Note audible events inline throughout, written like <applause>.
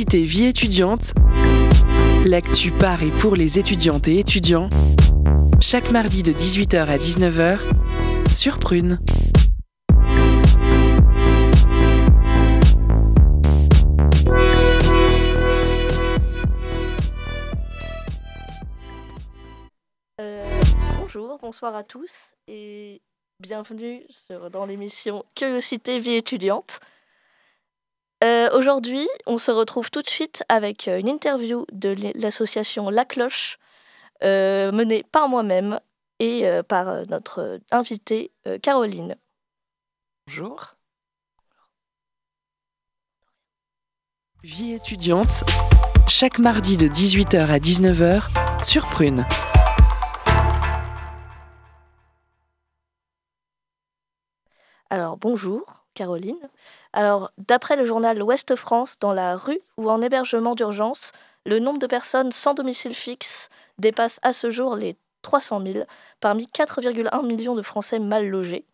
Curiosité vie étudiante, l'actu par et pour les étudiantes et étudiants, chaque mardi de 18h à 19h sur Prune. Euh, bonjour, bonsoir à tous et bienvenue dans l'émission Curiosité vie étudiante. Euh, Aujourd'hui, on se retrouve tout de suite avec euh, une interview de l'association La Cloche, euh, menée par moi-même et euh, par notre invitée Caroline. Bonjour. Vie étudiante, chaque mardi de 18h à 19h sur Prune. Alors bonjour Caroline. Alors d'après le journal Ouest France, dans la rue ou en hébergement d'urgence, le nombre de personnes sans domicile fixe dépasse à ce jour les 300 000 parmi 4,1 millions de Français mal logés.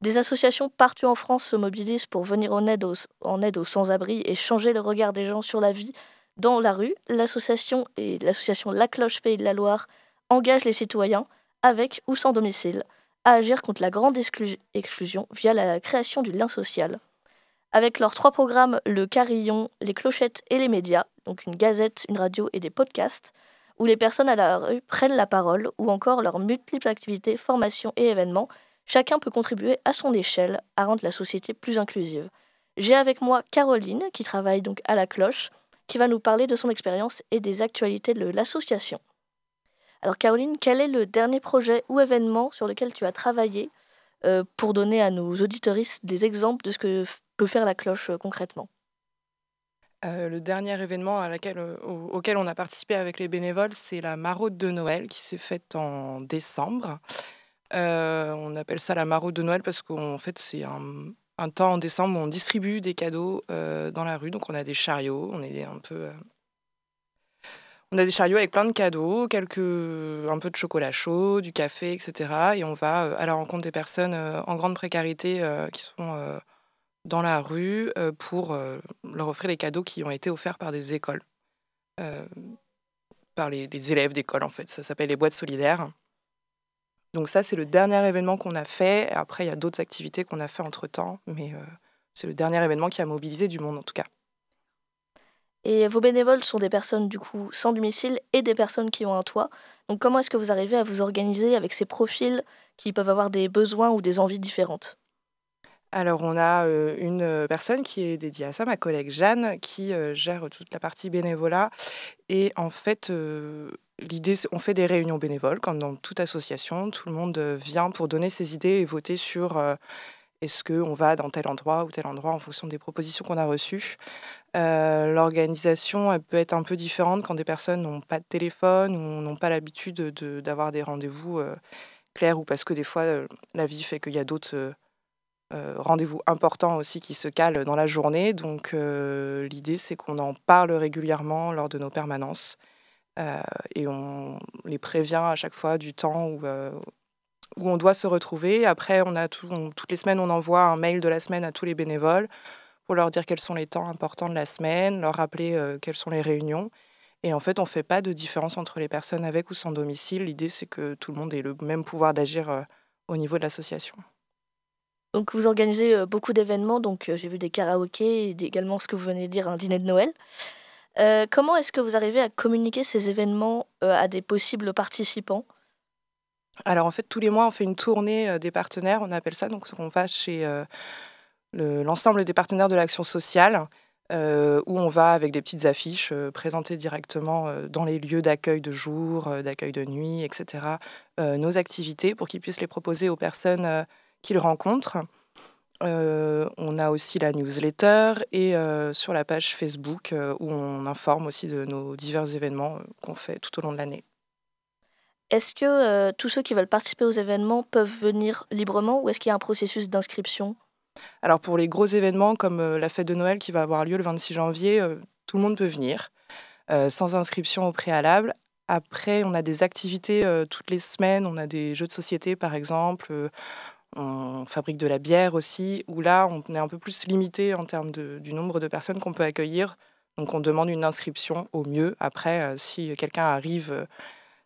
Des associations partout en France se mobilisent pour venir en aide aux, aux sans-abri et changer le regard des gens sur la vie dans la rue. L'association et l'association La Cloche Pays de la Loire engagent les citoyens, avec ou sans domicile, à agir contre la grande exclu- exclusion via la création du lien social. Avec leurs trois programmes, le carillon, les clochettes et les médias, donc une gazette, une radio et des podcasts, où les personnes à la rue prennent la parole, ou encore leurs multiples activités, formations et événements, chacun peut contribuer à son échelle à rendre la société plus inclusive. J'ai avec moi Caroline, qui travaille donc à la cloche, qui va nous parler de son expérience et des actualités de l'association. Alors Caroline, quel est le dernier projet ou événement sur lequel tu as travaillé euh, pour donner à nos auditoristes des exemples de ce que peut faire la cloche euh, concrètement Euh, le dernier événement euh, au- auquel on a participé avec les bénévoles, c'est la maraude de Noël qui s'est faite en décembre. On appelle ça la maraude de Noël parce qu'en fait, c'est un, temps en décembre où on distribue des cadeaux dans la rue. Donc, on a des chariots, on est un peu. on a des chariots avec plein de cadeaux, quelques, un peu de chocolat chaud, du café, etc. Et on va à la rencontre des personnes en grande précarité qui sont dans la rue euh, pour euh, leur offrir les cadeaux qui ont été offerts par des écoles, euh, par les, élèves d'école en fait. Ça s'appelle les boîtes solidaires. Donc ça, c'est le dernier événement qu'on a fait. Après, il y a d'autres activités qu'on a fait entre-temps, mais c'est le dernier événement qui a mobilisé du monde en tout cas. Et vos bénévoles sont des personnes du coup sans domicile et des personnes qui ont un toit. Donc comment est-ce que vous arrivez à vous organiser avec ces profils qui peuvent avoir des besoins ou des envies différentes? Alors, on a euh, une euh, personne qui est dédiée à ça, ma collègue Jeanne, qui euh, gère toute la partie bénévolat. Et en fait, l'idée, on fait des réunions bénévoles, comme dans toute association. Tout le monde vient pour donner ses idées et voter sur est-ce qu'on va dans tel endroit ou tel endroit en fonction des propositions qu'on a reçues. L'organisation, peut être un peu différente quand des personnes n'ont pas de téléphone ou n'ont pas l'habitude de- d'avoir des rendez-vous clairs ou parce que des fois, la vie fait qu'il y a d'autres... euh, rendez-vous importants aussi qui se calent dans la journée. Donc euh, l'idée c'est qu'on en parle régulièrement lors de nos permanences euh, et on les prévient à chaque fois du temps où, on doit se retrouver. Après, on a toutes les semaines, on envoie un mail de la semaine à tous les bénévoles pour leur dire quels sont les temps importants de la semaine, leur rappeler quelles sont les réunions. Et en fait, on ne fait pas de différence entre les personnes avec ou sans domicile. L'idée, c'est que tout le monde ait le même pouvoir d'agir au niveau de l'association. Donc vous organisez euh, beaucoup d'événements, donc euh, j'ai vu des karaokés et également ce que vous venez de dire, un dîner de Noël. Euh, comment est-ce que vous arrivez à communiquer ces événements à des possibles participants? Alors en fait, tous les mois, on fait une tournée des partenaires, on appelle ça. Donc on va chez le- l'ensemble des partenaires de l'action sociale, où on va avec des petites affiches présenter directement dans les lieux d'accueil de jour, d'accueil de nuit, etc., nos activités pour qu'ils puissent les proposer aux personnes qu'ils rencontrent. Euh, on a aussi la newsletter et euh, sur la page Facebook euh, où on informe aussi de nos divers événements euh, qu'on fait tout au long de l'année. Est-ce que tous ceux qui veulent participer aux événements peuvent venir librement ou est-ce qu'il y a un processus d'inscription? Alors pour les gros événements comme la fête de Noël qui va avoir lieu le 26 janvier, tout le monde peut venir sans inscription au préalable. Après, on a des activités toutes les semaines, on a des jeux de société par exemple, on fabrique de la bière aussi, où là on est un peu plus limité en termes de- du nombre de personnes qu'on peut accueillir. Donc on demande une inscription au mieux. Après, si quelqu'un arrive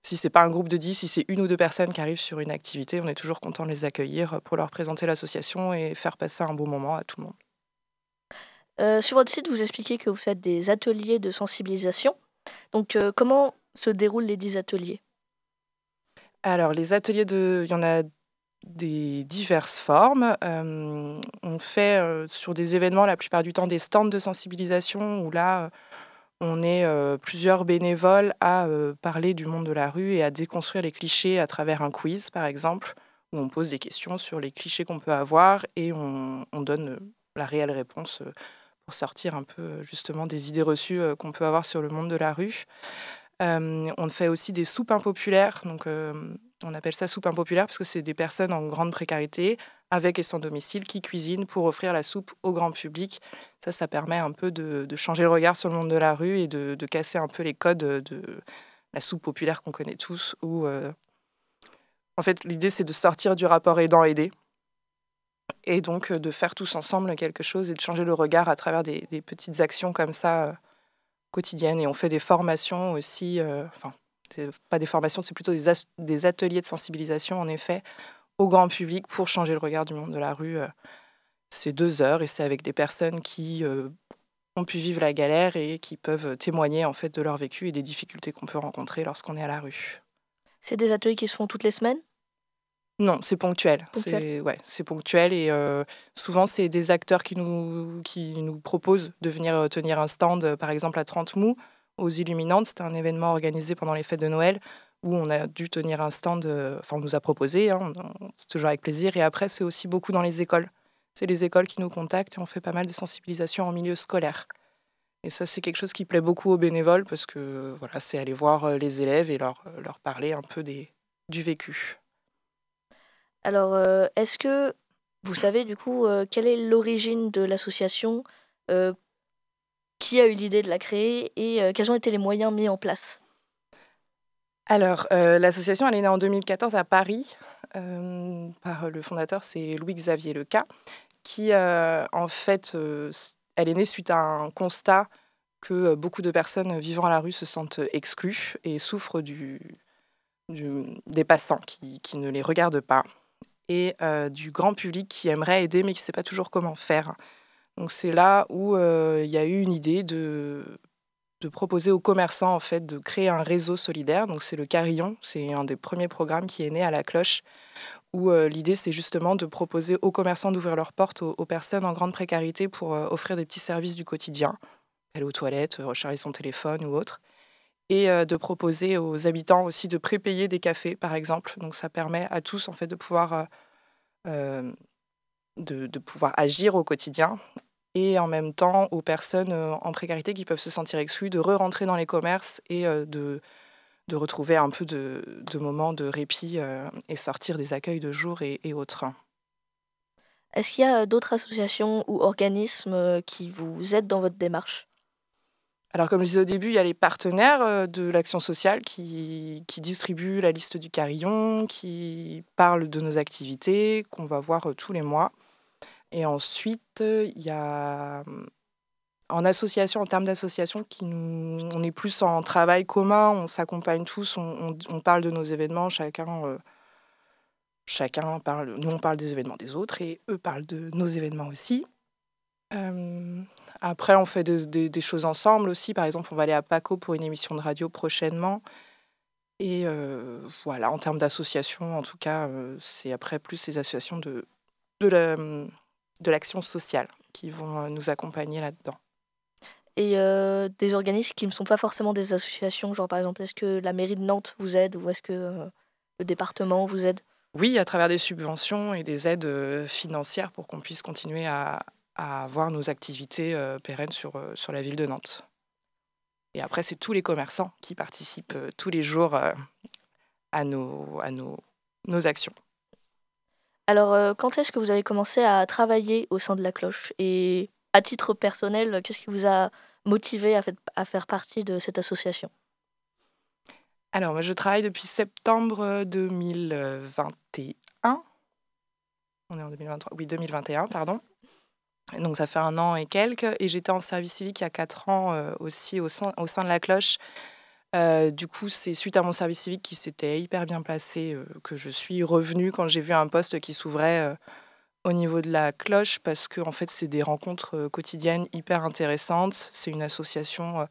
si c'est pas un groupe de 10, si c'est une ou deux personnes qui arrivent sur une activité, on est toujours content de les accueillir pour leur présenter l'association et faire passer un bon moment à tout le monde. Euh, sur votre site, vous expliquez que vous faites des ateliers de sensibilisation. Donc, euh, comment se déroulent les 10 ateliers? Alors, les ateliers, de... il y en a des diverses formes. Euh, on fait sur des événements, la plupart du temps, des stands de sensibilisation où là, on est plusieurs bénévoles à parler du monde de la rue et à déconstruire les clichés à travers un quiz, par exemple, où on pose des questions sur les clichés qu'on peut avoir et on, donne la réelle réponse pour sortir un peu justement des idées reçues qu'on peut avoir sur le monde de la rue. on fait aussi des soupes impopulaires. Donc, on appelle ça soupe impopulaire parce que c'est des personnes en grande précarité avec et sans domicile qui cuisinent pour offrir la soupe au grand public. Ça, ça permet un peu de, changer le regard sur le monde de la rue et de, casser un peu les codes de la soupe populaire qu'on connaît tous. Euh, en fait, l'idée, c'est de sortir du rapport aidant-aidé et donc euh, de faire tous ensemble quelque chose et de changer le regard à travers des, petites actions comme ça euh, quotidiennes. Et on fait des formations aussi, enfin, pas des formations, c'est plutôt des, des ateliers de sensibilisation, en effet, au grand public pour changer le regard du monde de la rue. Euh, c'est deux heures et c'est avec des personnes qui euh, ont pu vivre la galère et qui peuvent témoigner en fait de leur vécu et des difficultés qu'on peut rencontrer lorsqu'on est à la rue. C'est des ateliers qui se font toutes les semaines? Non, c'est ponctuel. C'est ouais, c'est ponctuel et euh, souvent c'est des acteurs qui nous qui nous proposent de venir tenir un stand, par exemple à 30 mou aux Illuminantes. C'était un événement organisé pendant les fêtes de Noël où on a dû tenir un stand, euh, enfin on nous a proposé, hein, c'est toujours avec plaisir. Et après, c'est aussi beaucoup dans les écoles. C'est les écoles qui nous contactent et on fait pas mal de sensibilisation en milieu scolaire. Et ça, c'est quelque chose qui plaît beaucoup aux bénévoles parce que voilà, c'est aller voir euh, les élèves et leur, euh, leur parler un peu des, du vécu. Alors, est-ce que vous savez du coup quelle est l'origine de l'association Qui a eu l'idée de la créer et quels ont été les moyens mis en place alors, euh, l'association, elle est née en 2014 à Paris, euh, par le fondateur, c'est Louis-Xavier Leca, qui, euh, en fait, elle est née suite à un constat que beaucoup de personnes vivant à la rue se sentent exclues et souffrent du, des passants qui, qui, ne les regardent pas et du grand public qui aimerait aider mais qui ne sait pas toujours comment faire. Donc c'est là où il y a eu une idée de proposer aux commerçants en fait de créer un réseau solidaire. Donc c'est le Carillon, c'est un des premiers programmes qui est né à la cloche où euh, l'idée c'est justement de proposer aux commerçants d'ouvrir leurs portes aux, personnes en grande précarité pour euh, offrir des petits services du quotidien, aller aux toilettes, recharger son téléphone ou autre, et euh, de proposer aux habitants aussi de prépayer des cafés par exemple. Donc ça permet à tous en fait de pouvoir de, pouvoir agir au quotidien et en même temps aux personnes euh, en précarité qui peuvent se sentir exclues de re-rentrer dans les commerces et euh, de, de retrouver un peu de, de moments de répit euh, et sortir des accueils de jour et, autres. Est-ce qu'il y a d'autres associations ou organismes qui vous aident dans votre démarche? Alors, comme je disais au début, il y a les partenaires de l'action sociale qui, qui, distribuent la liste du carillon, qui parlent de nos activités, qu'on va voir tous les mois. Et ensuite, il y a en association, en termes d'association, qui on est plus en travail commun, on s'accompagne tous, on, on, parle de nos événements, chacun, chacun parle, nous on parle des événements des autres et eux parlent de nos événements aussi. après, on fait des, des, choses ensemble aussi. Par exemple, on va aller à Paco pour une émission de radio prochainement. Et voilà, en termes d'association, en tout cas, c'est après plus les associations de, de la de l'action sociale qui vont euh, nous accompagner là-dedans. Et euh, des organismes qui ne sont pas forcément des associations, genre par exemple, est-ce que la mairie de Nantes vous aide ou est-ce que euh, le département vous aide? Oui, à travers des subventions et des aides financières pour qu'on puisse continuer à, avoir nos activités pérennes sur, sur la ville de Nantes. Et après, c'est tous les commerçants qui participent tous les jours à, nos, à nos, nos actions. Alors, euh, quand est-ce que vous avez commencé à travailler au sein de la cloche? Et à titre personnel, qu'est-ce qui vous a motivé à, faire partie de cette association? Alors, moi, je travaille depuis septembre 2021. On est en 2023 Oui, 2021, pardon. Donc ça fait un an et quelques. Et j'étais en service civique il y a quatre ans aussi au sein, au sein de la cloche. Du coup, c'est suite à mon service civique qui s'était hyper bien placé que je suis revenue quand j'ai vu un poste qui s'ouvrait au niveau de la cloche parce que en fait, c'est des rencontres quotidiennes hyper intéressantes. C'est une association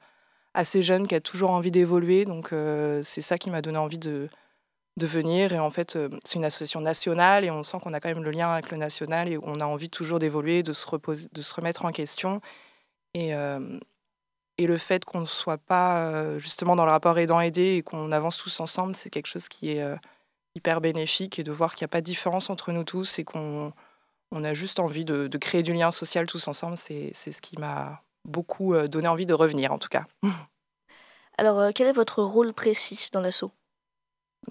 assez jeune qui a toujours envie d'évoluer. Donc c'est ça qui m'a donné envie de, venir. Et en fait, euh, c'est une association nationale et on sent qu'on a quand même le lien avec le national et on a envie toujours d'évoluer, de se de se remettre en question. Et, euh, et le fait qu'on ne soit pas euh, justement dans le rapport aidant-aidé et qu'on avance tous ensemble, c'est quelque chose qui est hyper bénéfique et de voir qu'il n'y a pas de différence entre nous tous et qu'on on a juste envie de, de, créer du lien social tous ensemble, c'est ce qui m'a beaucoup donné envie de revenir en tout cas. <laughs> Alors, quel est votre rôle précis dans l'assaut?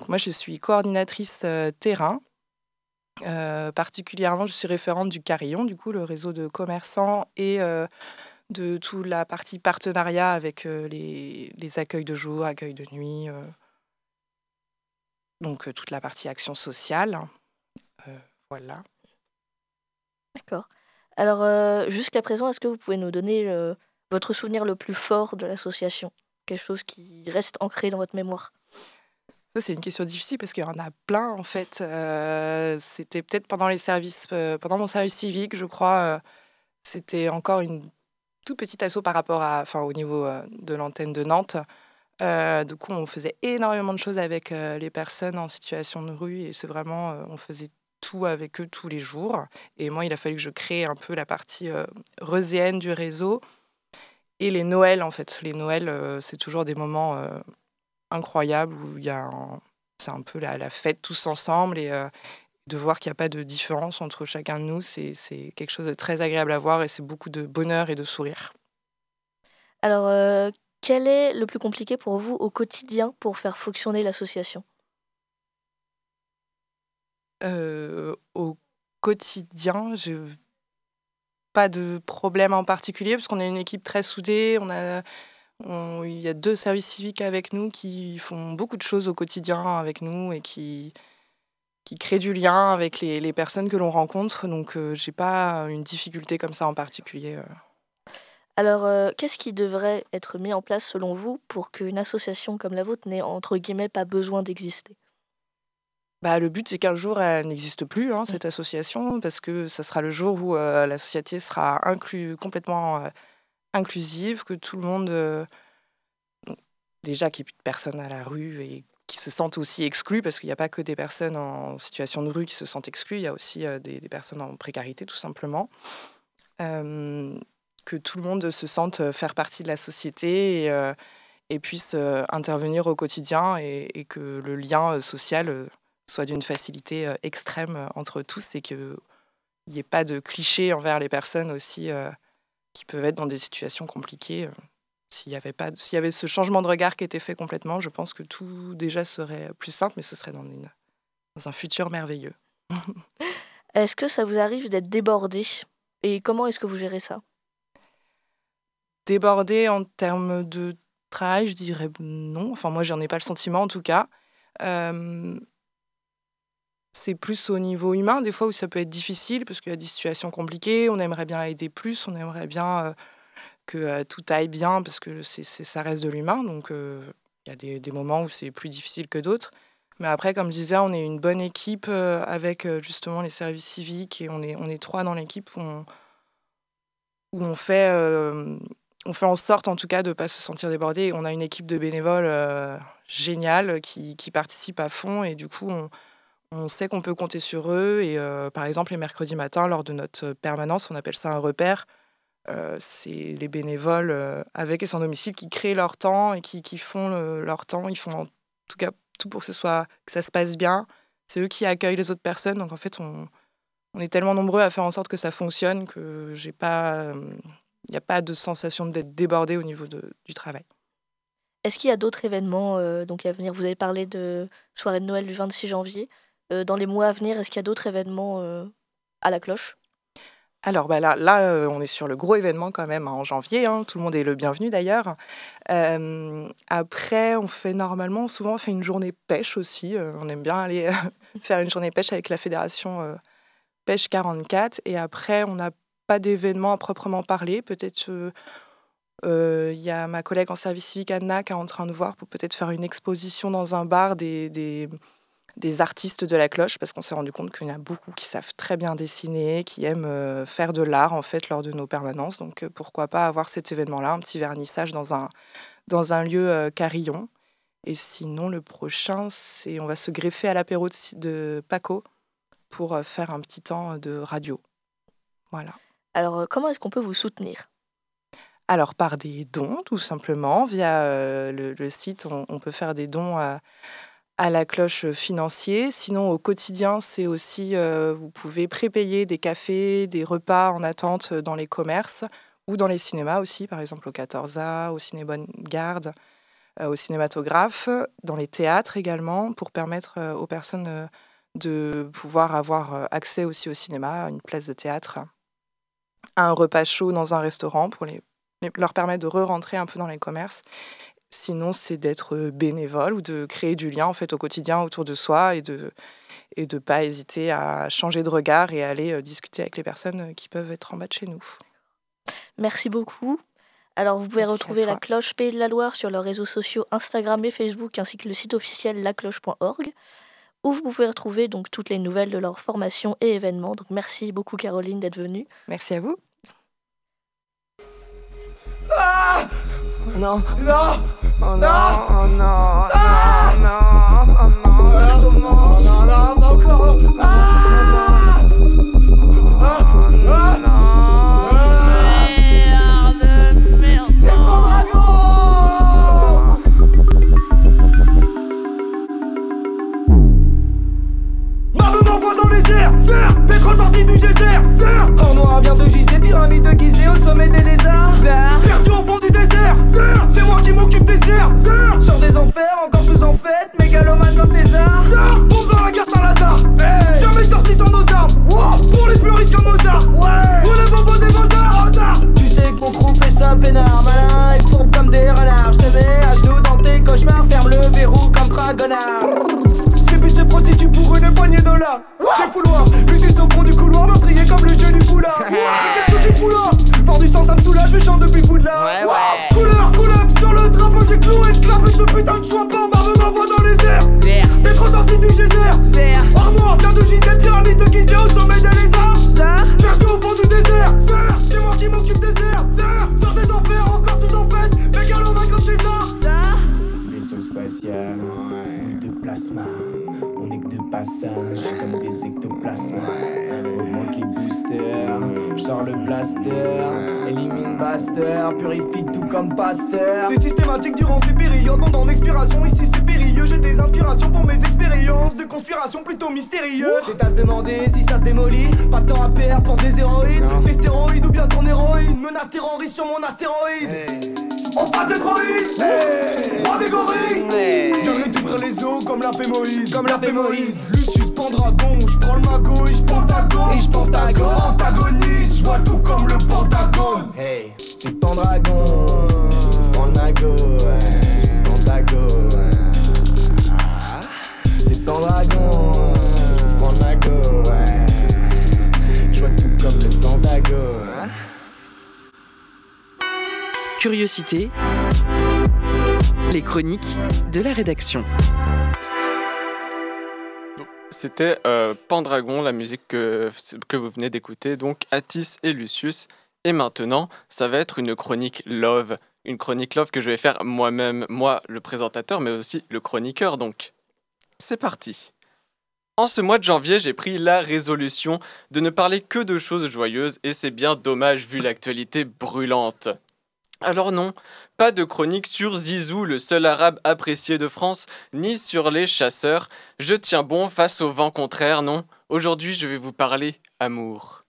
Moi, je suis coordinatrice euh, terrain. Euh, particulièrement, je suis référente du Carillon, du coup, le réseau de commerçants et euh, de toute la partie partenariat avec les, les, accueils de jour, accueils de nuit, donc toute la partie action sociale. voilà. D'accord. Alors, jusqu'à présent, est-ce que vous pouvez nous donner votre souvenir le plus fort de l'association? Quelque chose qui reste ancré dans votre mémoire? Ça, c'est une question difficile parce qu'il y en a plein, en fait. Euh, c'était peut-être pendant les services, euh, pendant mon service civique, je crois. Euh, c'était encore une toute petite asso par rapport à, enfin, au niveau de l'antenne de Nantes. du coup, on faisait énormément de choses avec les personnes en situation de rue et c'est vraiment, on faisait tout avec eux tous les jours. Et moi, il a fallu que je crée un peu la partie reuséenne du réseau. Et les Noëls, en fait. Les Noëls, c'est toujours des moments incroyable où il y a c'est un peu la, fête tous ensemble et euh, de voir qu'il n'y a pas de différence entre chacun de nous, c'est quelque chose de très agréable à voir et c'est beaucoup de bonheur et de sourire. Alors, euh, quel est le plus compliqué pour vous au quotidien pour faire fonctionner l'association? Euh, Au quotidien, je pas de problème en particulier parce qu'on est une équipe très soudée, on a il y a deux services civiques avec nous qui font beaucoup de choses au quotidien avec nous et qui, qui créent du lien avec les, les personnes que l'on rencontre. Donc, euh, j'ai pas une difficulté comme ça en particulier. Euh. Alors, euh, qu'est-ce qui devrait être mis en place selon vous pour qu'une association comme la vôtre n'ait entre guillemets pas besoin d'exister? Bah, le but, c'est qu'un jour, elle n'existe plus, hein, mmh. cette association, parce que ça sera le jour où la société sera inclus, complètement inclusive, que tout le monde, euh, déjà qu'il n'y ait plus de personnes à la rue et qui se sentent aussi exclus, parce qu'il n'y a pas que des personnes en situation de rue qui se sentent exclues, il y a aussi euh, des, personnes en précarité tout simplement. Euh, que tout le monde se sente faire partie de la société et, et puisse intervenir au quotidien et, et, que le lien social soit d'une facilité extrême entre tous et qu'il n'y ait pas de clichés envers les personnes aussi qui peuvent être dans des situations compliquées. S'il y avait pas, s'il y avait ce changement de regard qui était fait complètement, je pense que tout déjà serait plus simple, mais ce serait dans, une, dans un futur merveilleux. <laughs> est-ce que ça vous arrive d'être débordé? Et comment est-ce que vous gérez ça? Débordé en termes de travail, je dirais non. Enfin, moi, j'en ai pas le sentiment en tout cas. Euh, c'est plus au niveau humain, des fois où ça peut être difficile parce qu'il y a des situations compliquées, on aimerait bien aider plus, on aimerait bien euh, que euh, tout aille bien parce que c'est, ça reste de l'humain. Donc euh, il y a des, moments où c'est plus difficile que d'autres. Mais après, comme je disais, on est une bonne équipe avec justement les services civiques et on est, on est trois dans l'équipe où on, fait, on fait en sorte en tout cas de ne pas se sentir débordé. On a une équipe de bénévoles géniale qui, qui participe à fond et du coup on on sait qu'on peut compter sur eux. Et euh, par exemple, les mercredis matins, lors de notre permanence, on appelle ça un repère. Euh, c'est les bénévoles euh, avec et sans domicile qui créent leur temps et qui, font leur temps. Ils font en tout cas tout pour que, ce soit, que ça se passe bien. C'est eux qui accueillent les autres personnes. Donc en fait, on, est tellement nombreux à faire en sorte que ça fonctionne que j'ai pas, il n'y a pas de sensation d'être débordé au niveau du travail. Est-ce qu'il y a d'autres événements donc à venir? Vous avez parlé de soirée de Noël du 26 janvier. Euh, dans les mois à venir, est-ce qu'il y a d'autres événements euh, à la cloche? Alors bah là, là euh, on est sur le gros événement quand même en janvier. Hein. Tout le monde est le bienvenu d'ailleurs. après, on fait normalement, souvent, on fait une journée pêche aussi. on aime bien aller <laughs> faire une journée pêche avec la fédération Pêche 44. Et après, on a pas d'événement à proprement parler. Peut-être il y a ma collègue en service civique Anna qui est en train de voir pour peut-être faire une exposition dans un bar des, des artistes de la cloche parce qu'on s'est rendu compte qu'il y en a beaucoup qui savent très bien dessiner, qui aiment faire de l'art en fait lors de nos permanences. Donc pourquoi pas avoir cet événement-là, un petit vernissage dans un, dans un lieu carillon. Et sinon, le prochain, c'est on va se greffer à l'apéro de, Paco pour faire un petit temps de radio. Voilà. Alors, comment est-ce qu'on peut vous soutenir? Alors par des dons, tout simplement. Via le, site, on, peut faire des dons à, à la cloche financier. Sinon, au quotidien, c'est aussi, euh, vous pouvez prépayer des cafés, des repas en attente dans les commerces ou dans les cinémas aussi, par exemple au 14A, au Ciné Bonne Garde, euh, au cinématographe, dans les théâtres également, pour permettre euh, aux personnes de pouvoir avoir accès aussi au cinéma, à une place de théâtre, à un repas chaud dans un restaurant pour les, leur permettre de re-rentrer un peu dans les commerces Sinon, c'est d'être bénévole ou de créer du lien en fait au quotidien autour de soi et de et de pas hésiter à changer de regard et aller discuter avec les personnes qui peuvent être en bas de chez nous. Merci beaucoup. Alors, vous pouvez retrouver la cloche Pays de la Loire sur leurs réseaux sociaux Instagram et Facebook, ainsi que le site officiel lacloche.org, où vous pouvez retrouver donc toutes les nouvelles de leur formation et événements. Donc, merci beaucoup, Caroline, d'être venue. Merci à vous. Ah non. Non. Oh non. Oh non. Ah non. Oh non. Non. Non. Non. Non. Encore. Ah. Ah. Passe des droïdes, hey. Roi des gorilles. T'ouvrir les os comme l'a fait Moïse. Comme l'a fait Moïse. Lucius Pendragon, je prends le magot et je pentagone. Et je pentagone, antagoniste, je vois tout comme le pentagone. Hey, c'est Pendragon, Curiosité, les chroniques de la rédaction. C'était euh, Pendragon, la musique que, vous venez d'écouter, donc Atis et Lucius. Et maintenant, ça va être une chronique love. Une chronique love que je vais faire moi-même, moi le présentateur, mais aussi le chroniqueur. Donc, c'est parti. En ce mois de janvier, j'ai pris la résolution de ne parler que de choses joyeuses et c'est bien dommage vu l'actualité brûlante. Alors non, pas de chronique sur Zizou, le seul arabe apprécié de France, ni sur les chasseurs. Je tiens bon face au vent contraire, non. Aujourd'hui, je vais vous parler amour.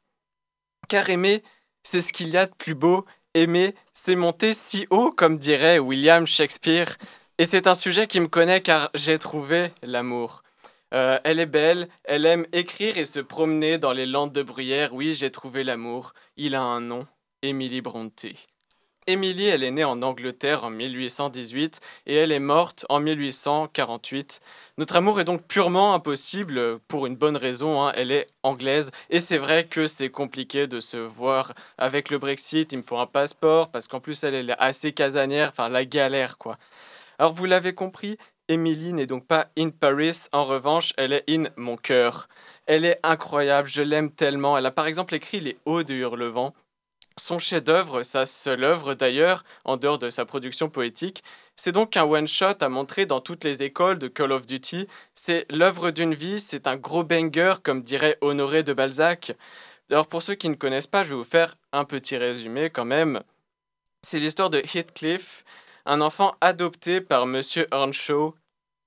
Car aimer, c'est ce qu'il y a de plus beau. Aimer, c'est monter si haut, comme dirait William Shakespeare. Et c'est un sujet qui me connaît car j'ai trouvé l'amour. Euh, elle est belle, elle aime écrire et se promener dans les landes de bruyère. Oui, j'ai trouvé l'amour. Il a un nom, Émilie Brontë. Émilie, elle est née en Angleterre en 1818 et elle est morte en 1848. Notre amour est donc purement impossible pour une bonne raison, hein. elle est anglaise et c'est vrai que c'est compliqué de se voir avec le Brexit, il me faut un passeport parce qu'en plus elle est assez casanière, enfin la galère quoi. Alors vous l'avez compris, Emily n'est donc pas in Paris, en revanche, elle est in mon cœur. Elle est incroyable, je l'aime tellement. Elle a par exemple écrit Les Hauts de Hurlevent. Son chef-d'œuvre, sa seule œuvre d'ailleurs, en dehors de sa production poétique, c'est donc un one-shot à montrer dans toutes les écoles de Call of Duty. C'est l'œuvre d'une vie, c'est un gros banger, comme dirait Honoré de Balzac. Alors pour ceux qui ne connaissent pas, je vais vous faire un petit résumé quand même. C'est l'histoire de Heathcliff, un enfant adopté par Monsieur Earnshaw,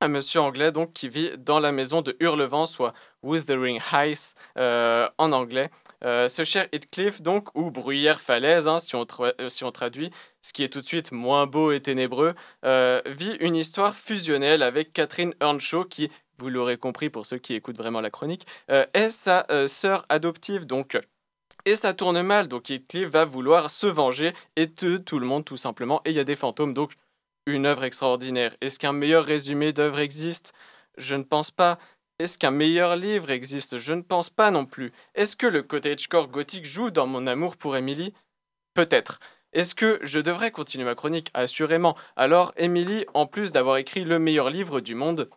un monsieur anglais donc qui vit dans la maison de Hurlevent, soit Wuthering Heights euh, en anglais. Euh, ce cher Heathcliff, donc, ou Bruyère Falaise, hein, si, on euh, si, on traduit, ce qui est tout de suite moins beau et ténébreux, vit une histoire fusionnelle avec Catherine Earnshaw, qui, vous l'aurez compris pour ceux qui écoutent vraiment la chronique, est sa sœur adoptive. Donc, et ça tourne mal, donc Heathcliff va vouloir se venger et tuer tout le monde tout simplement. Et il y a des fantômes, donc une œuvre extraordinaire. Est-ce qu'un meilleur résumé d'œuvre existe? Je ne pense pas. Est-ce qu'un meilleur livre existe? Je ne pense pas non plus. Est-ce que le cottagecore gothique joue dans mon amour pour Emily Peut-être. Est-ce que je devrais continuer ma chronique? Assurément. Alors, Emily, en plus d'avoir écrit le meilleur livre du monde,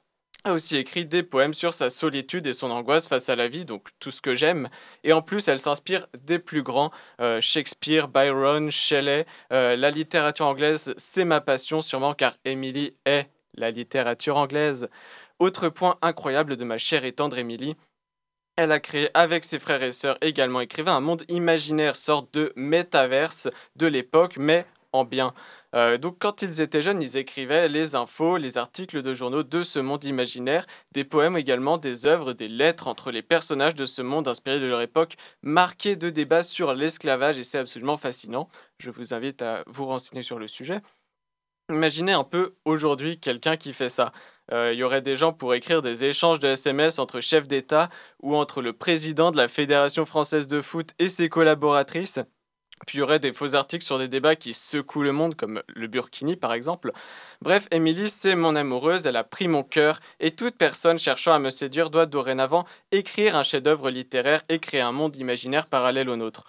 a aussi écrit des poèmes sur sa solitude et son angoisse face à la vie, donc tout ce que j'aime. Et en plus, elle s'inspire des plus grands, euh, Shakespeare, Byron, Shelley. Euh, la littérature anglaise, c'est ma passion, sûrement car Emily est la littérature anglaise. Autre point incroyable de ma chère et tendre Emily, elle a créé avec ses frères et sœurs également écrivain un monde imaginaire, sorte de métaverse de l'époque, mais en bien. Euh, donc quand ils étaient jeunes, ils écrivaient les infos, les articles de journaux de ce monde imaginaire, des poèmes également, des œuvres, des lettres entre les personnages de ce monde inspiré de leur époque, marqués de débats sur l'esclavage et c'est absolument fascinant. Je vous invite à vous renseigner sur le sujet. Imaginez un peu aujourd'hui quelqu'un qui fait ça. Euh, il y aurait des gens pour écrire des échanges de SMS entre chefs d'État ou entre le président de la Fédération française de foot et ses collaboratrices. Puis il y aurait des faux articles sur des débats qui secouent le monde, comme le Burkini par exemple. Bref, Émilie, c'est mon amoureuse, elle a pris mon cœur, et toute personne cherchant à me séduire doit dorénavant écrire un chef-d'œuvre littéraire et créer un monde imaginaire parallèle au nôtre.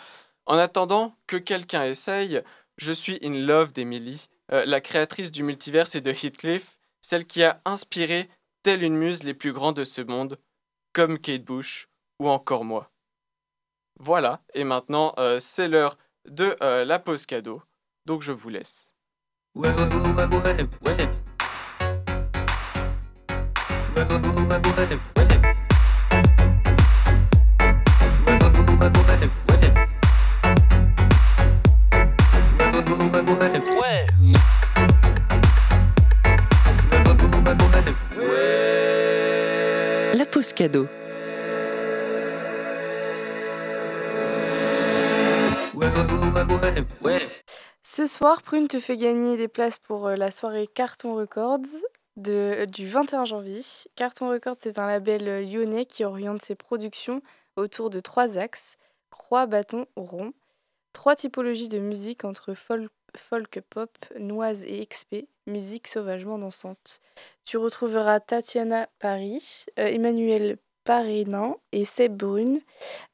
En attendant que quelqu'un essaye, je suis in love d'Emily, euh, la créatrice du multiverse et de Heathcliff, celle qui a inspiré, telle une muse, les plus grands de ce monde, comme Kate Bush ou encore moi. Voilà, et maintenant euh, c'est l'heure de euh, la pause cadeau. Donc je vous laisse. Cadeau. Ce soir, Prune te fait gagner des places pour euh, la soirée Carton Records de, du 21 janvier. Carton Records, c'est un label euh, lyonnais qui oriente ses productions autour de trois axes croix, bâton, rond. Trois typologies de musique entre folk, pop, noise et XP, musique sauvagement dansante. Tu retrouveras Tatiana Paris, euh, Emmanuel Parénin et Seb Brune.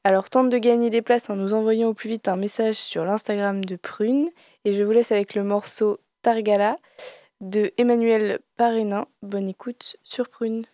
Alors tente de gagner des places en nous envoyant au plus vite un message sur l'Instagram de Prune. Et je vous laisse avec le morceau Targala de Emmanuel Parénin. Bonne écoute sur Prune.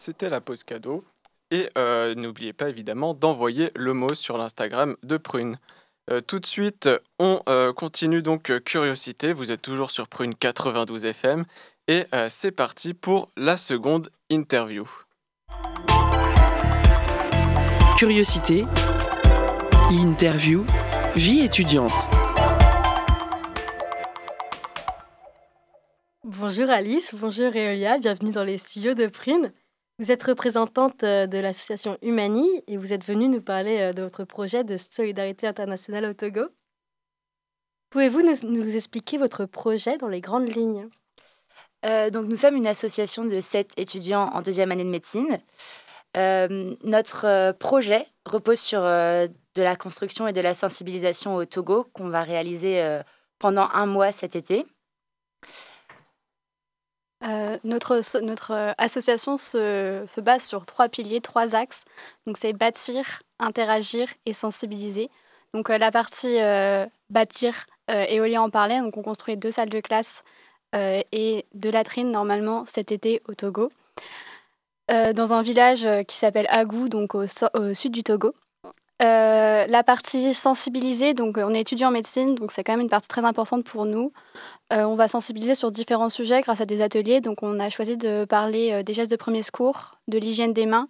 C'était la pause cadeau. Et euh, n'oubliez pas évidemment d'envoyer le mot sur l'Instagram de Prune. Euh, tout de suite, on euh, continue donc Curiosité. Vous êtes toujours sur Prune 92 FM. Et c'est parti pour la seconde interview. Curiosité, l'interview, vie étudiante. Bonjour Alice, bonjour Réolia, bienvenue dans les studios de Prune. Vous êtes représentante euh, de l'association Humani et vous êtes venue nous parler euh, de votre projet de solidarité internationale au Togo. Pouvez-vous nous, expliquer votre projet dans les grandes lignes? Euh, donc, Nous sommes une association de sept étudiants en deuxième année de médecine. notre projet repose sur de la construction et de la sensibilisation au Togo qu'on va réaliser pendant un mois cet été. Euh, notre, euh, association se, se, base sur trois piliers, trois axes. Donc c'est bâtir, interagir et sensibiliser. Donc euh, la partie bâtir, Éolien en parlait, donc on construit deux salles de classe et deux latrines normalement cet été au Togo. dans un village qui s'appelle Agou, donc au sud du Togo. Euh, la partie sensibiliser, donc on est étudiant en médecine, donc c'est quand même une partie très importante pour nous. Euh, on va sensibiliser sur différents sujets grâce à des ateliers. Donc on a choisi de parler euh, des gestes de premier secours, de l'hygiène des mains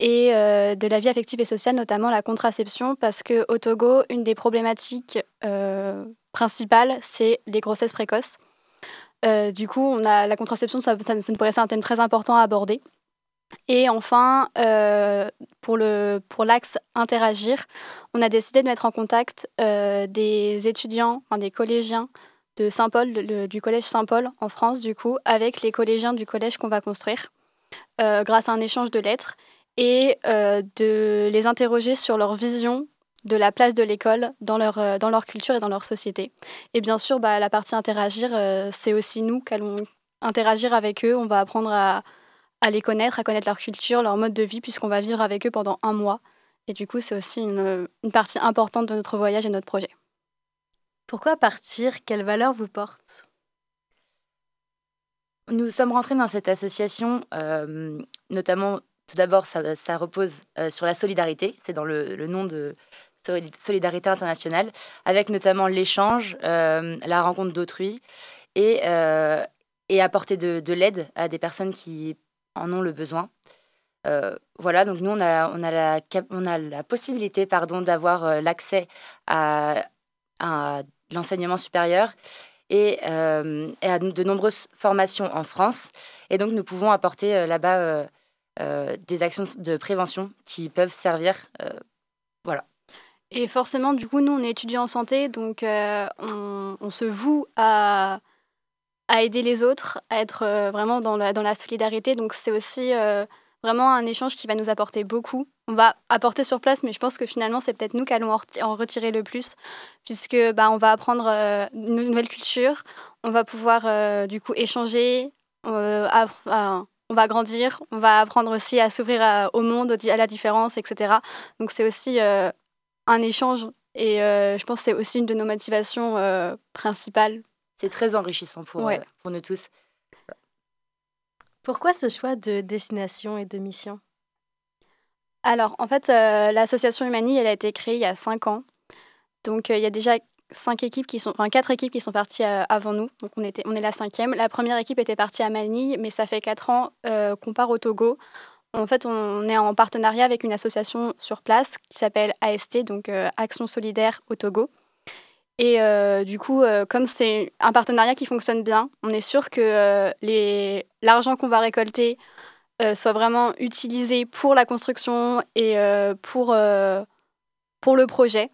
et de la vie affective et sociale, notamment la contraception, parce qu'au Togo, une des problématiques principales, c'est les grossesses précoces. du coup, on a, la contraception, ça, ça, ça nous paraissait un thème très important à aborder. Et enfin, euh, pour l'axe pour interagir, on a décidé de mettre en contact euh, des étudiants, des collégiens de Saint-Paul, du collège Saint-Paul en France, du coup, avec les collégiens du collège qu'on va construire, euh, grâce à un échange de lettres, et de les interroger sur leur vision de la place de l'école dans leur, dans leur culture et dans leur société. Et bien sûr, bah, la partie interagir, c'est aussi nous qui allons interagir avec eux. On va apprendre à à les connaître, à connaître leur culture, leur mode de vie, puisqu'on va vivre avec eux pendant un mois. Et du coup, c'est aussi une, partie importante de notre voyage et de notre projet. Pourquoi partir? Quelle valeur vous porte? Nous sommes rentrés dans cette association, euh, notamment, tout d'abord, ça, repose euh, sur la solidarité. C'est dans le, nom de Solidarité internationale, avec notamment l'échange, euh, la rencontre d'autrui et, et apporter de, de l'aide à des personnes qui en ont le besoin. Euh, voilà, donc nous, on a, on a, la, on a la possibilité pardon, d'avoir euh, l'accès à, à l'enseignement supérieur et, euh, et, à de nombreuses formations en France. Et donc, nous pouvons apporter là-bas des actions de prévention qui peuvent servir. voilà. Et forcément, du coup, nous, on est étudiants en santé, donc on, on, se voue à à aider les autres, à être euh, vraiment dans la, dans la solidarité. Donc c'est aussi euh, vraiment un échange qui va nous apporter beaucoup. On va apporter sur place, mais je pense que finalement c'est peut-être nous qui allons en retirer le plus, puisque bah, on va apprendre euh, une nouvelle culture, on va pouvoir du coup échanger, on va grandir, on va apprendre aussi à s'ouvrir au monde, à la différence, etc. Donc c'est aussi un échange et je pense que c'est aussi une de nos motivations principales c'est très enrichissant pour, euh, pour nous tous. Pourquoi ce choix de destination et de mission? Alors, en fait, euh, l'association Humani, elle a été créée il y a cinq ans. Donc, euh, il y a déjà cinq équipes qui sont, enfin quatre équipes qui sont parties avant nous. Donc, on, était, on est la cinquième. La première équipe était partie à Manille, mais ça fait quatre ans qu'on part au Togo. En fait, on est en partenariat avec une association sur place qui s'appelle AST, donc Action Solidaire au Togo. Et euh, du coup, euh, comme c'est un partenariat qui fonctionne bien, on est sûr que euh, l'argent qu'on va récolter soit vraiment utilisé pour la construction et pour, pour le projet.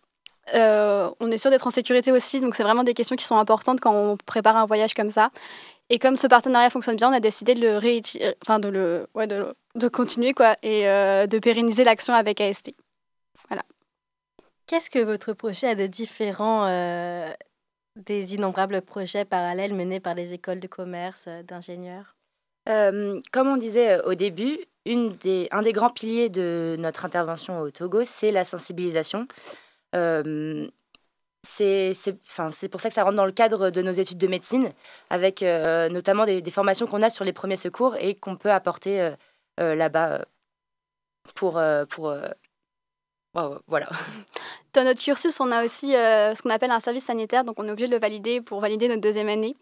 on est sûr d'être en sécurité aussi, donc c'est vraiment des questions qui sont importantes quand on prépare un voyage comme ça. Et comme ce partenariat fonctionne bien, on a décidé de le, enfin de le, ouais, de, de continuer quoi, et de pérenniser l'action avec AST. Qu'est-ce que votre projet a de différent euh, des innombrables projets parallèles menés par les écoles de commerce, euh, d'ingénieurs? Euh, Comme on disait au début, un des grands piliers de notre intervention au Togo, c'est la sensibilisation. c'est pour ça que ça rentre dans le cadre de nos études de médecine, avec notamment des, des formations qu'on a sur les premiers secours et qu'on peut apporter là-bas pour... pour voilà. <laughs> Dans notre cursus, on a aussi ce qu'on appelle un service sanitaire, donc on est obligé de le valider pour valider notre deuxième année.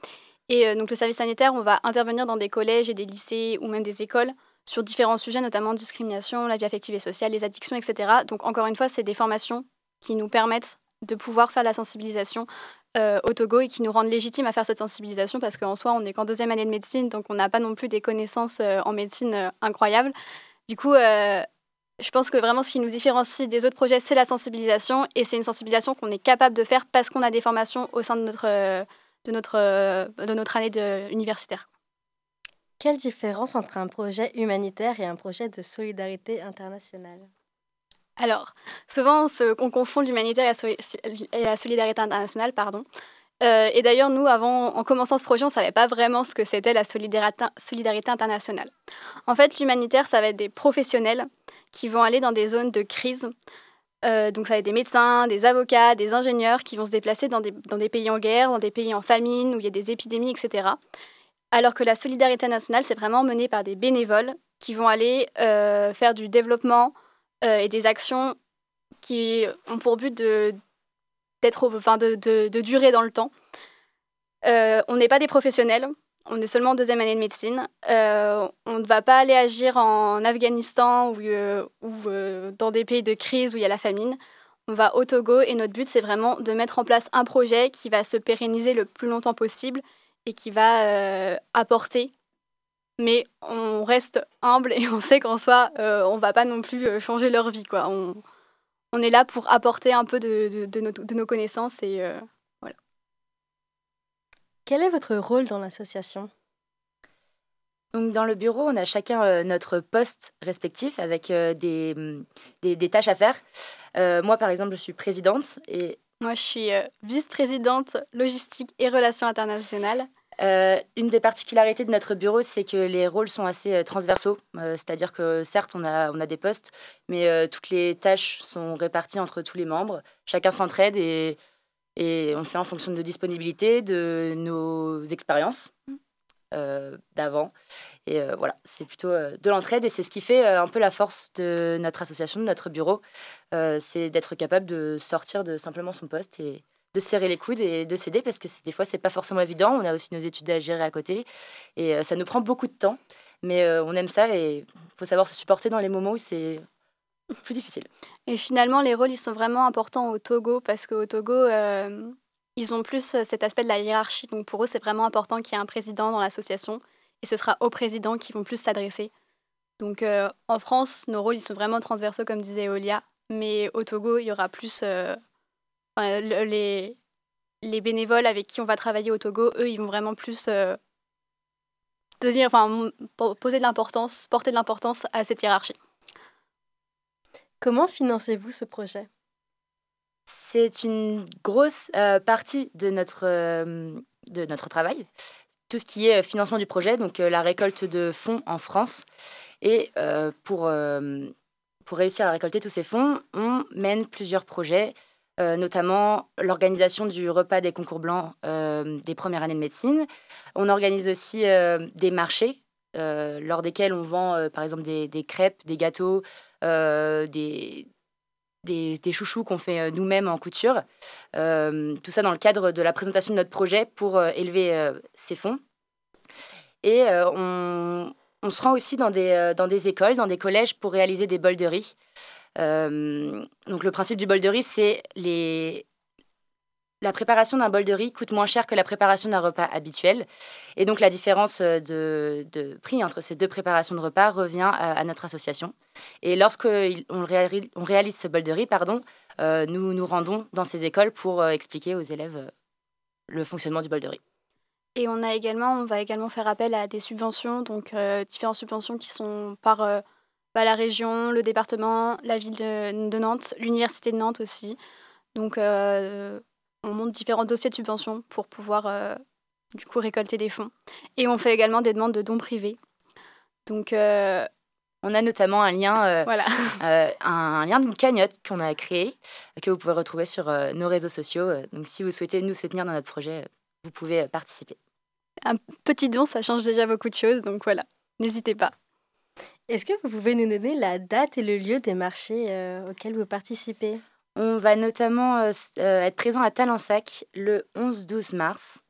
Et donc le service sanitaire, on va intervenir dans des collèges et des lycées ou même des écoles sur différents sujets, notamment discrimination, la vie affective et sociale, les addictions, etc. Donc encore une fois, c'est des formations qui nous permettent de pouvoir faire la sensibilisation euh, au Togo et qui nous rendent légitimes à faire cette sensibilisation parce qu'en soi, on n'est qu'en deuxième année de médecine, donc on n'a pas non plus des connaissances euh, en médecine euh, incroyables. Du coup, je pense que vraiment ce qui nous différencie des autres projets, c'est la sensibilisation et c'est une sensibilisation qu'on est capable de faire parce qu'on a des formations au sein de notre, de notre, de notre année de, universitaire. Quelle différence entre un projet humanitaire et un projet de solidarité internationale? Alors, souvent, on, confond l'humanitaire et la solidarité internationale, pardon. Euh, et d'ailleurs, nous, avant, en commençant ce projet, on ne savait pas vraiment ce que c'était la solidarité, internationale. En fait, l'humanitaire, ça va être des professionnels qui vont aller dans des zones de crise. Euh, donc, ça va être des médecins, des avocats, des ingénieurs qui vont se déplacer dans des, pays en guerre, dans des pays en famine, où il y a des épidémies, etc. Alors que la solidarité nationale, c'est vraiment mené par des bénévoles qui vont aller euh, faire du développement et des actions qui ont pour but de, d'être, enfin de, de, durer dans le temps. Euh, on n'est pas des professionnels, on est seulement en deuxième année de médecine. on ne va pas aller agir en Afghanistan ou, ou dans des pays de crise où il y a la famine. On va au Togo et notre but, c'est vraiment de mettre en place un projet qui va se pérenniser le plus longtemps possible et qui va euh, apporter. Mais on reste humble et on sait qu'en soi, euh, on va pas non plus euh, changer leur vie. Quoi. On est là pour apporter un peu de, de, de, nos, de nos, connaissances et voilà. Quel est votre rôle dans l'association? Donc dans le bureau, on a chacun notre poste respectif avec des, mm, des, des, tâches à faire. moi, par exemple, je suis présidente et moi, je suis euh, vice-présidente logistique et relations internationales. Euh, une des particularités de notre bureau, c'est que les rôles sont assez euh, transversaux. C'est-à-dire que certes, on a, on a des postes, mais toutes les tâches sont réparties entre tous les membres. Chacun s'entraide et, et on fait en fonction de nos disponibilités, de nos expériences d'avant. Et voilà, c'est plutôt de l'entraide et c'est ce qui fait un peu la force de notre association, de notre bureau. c'est d'être capable de sortir de simplement son poste et de serrer les coudes et de s'aider parce que des fois, c'est pas forcément évident. On a aussi nos études à gérer à côté et ça nous prend beaucoup de temps. Mais on aime ça et faut savoir se supporter dans les moments où c'est plus difficile. Et finalement, les rôles, ils sont vraiment importants au Togo parce qu'au Togo, ils ont plus cet aspect de la hiérarchie. Donc pour eux, c'est vraiment important qu'il y ait un président dans l'association et ce sera aux présidents qui vont plus s'adresser. Donc euh, en France, nos rôles ils sont vraiment transversaux comme disait Olia, mais au Togo, il y aura plus euh, les, les bénévoles avec qui on va travailler au Togo, eux, ils vont vraiment plus euh, enfin, poser de l'importance, porter de l'importance à cette hiérarchie. Comment financez-vous ce projet? C'est une grosse partie de notre, de notre travail tout ce qui est euh, financement du projet, donc euh, la récolte de fonds en France. Et euh, pour, pour réussir à récolter tous ces fonds, on mène plusieurs projets, notamment l'organisation du repas des concours blancs des premières années de médecine. On organise aussi des marchés lors desquels on vend par exemple des, crêpes, des gâteaux, des, des, chouchous qu'on fait nous-mêmes en couture. tout ça dans le cadre de la présentation de notre projet pour élever ces fonds. Et euh, on, se rend aussi dans des, euh, dans des écoles, dans des collèges pour réaliser des bols de riz. Euh, donc le principe du bol de riz, c'est les... la préparation d'un bol de riz coûte moins cher que la préparation d'un repas habituel. Et donc la différence de, de, prix entre ces deux préparations de repas revient à, notre association. Et lorsque on réalise, ce bol de riz, pardon, nous nous rendons dans ces écoles pour expliquer aux élèves le fonctionnement du bol de riz. Et on a également, on va également faire appel à des subventions, donc euh, différentes subventions qui sont par euh, bah, la région, le département, la ville de, Nantes, l'université de Nantes aussi. Donc euh, on monte différents dossiers de subventions pour pouvoir du coup récolter des fonds. Et on fait également des demandes de dons privés. Donc on a notamment un lien, voilà. <laughs> un, lien d'une cagnotte qu'on a créé, que vous pouvez retrouver sur nos réseaux sociaux. Donc si vous souhaitez nous soutenir dans notre projet, vous pouvez participer. Un petit don, ça change déjà beaucoup de choses, donc voilà, n'hésitez pas. Est-ce que vous pouvez nous donner la date et le lieu des marchés euh, auxquels vous participez? On va notamment euh, euh, être présent à Talensac le 11-12 mars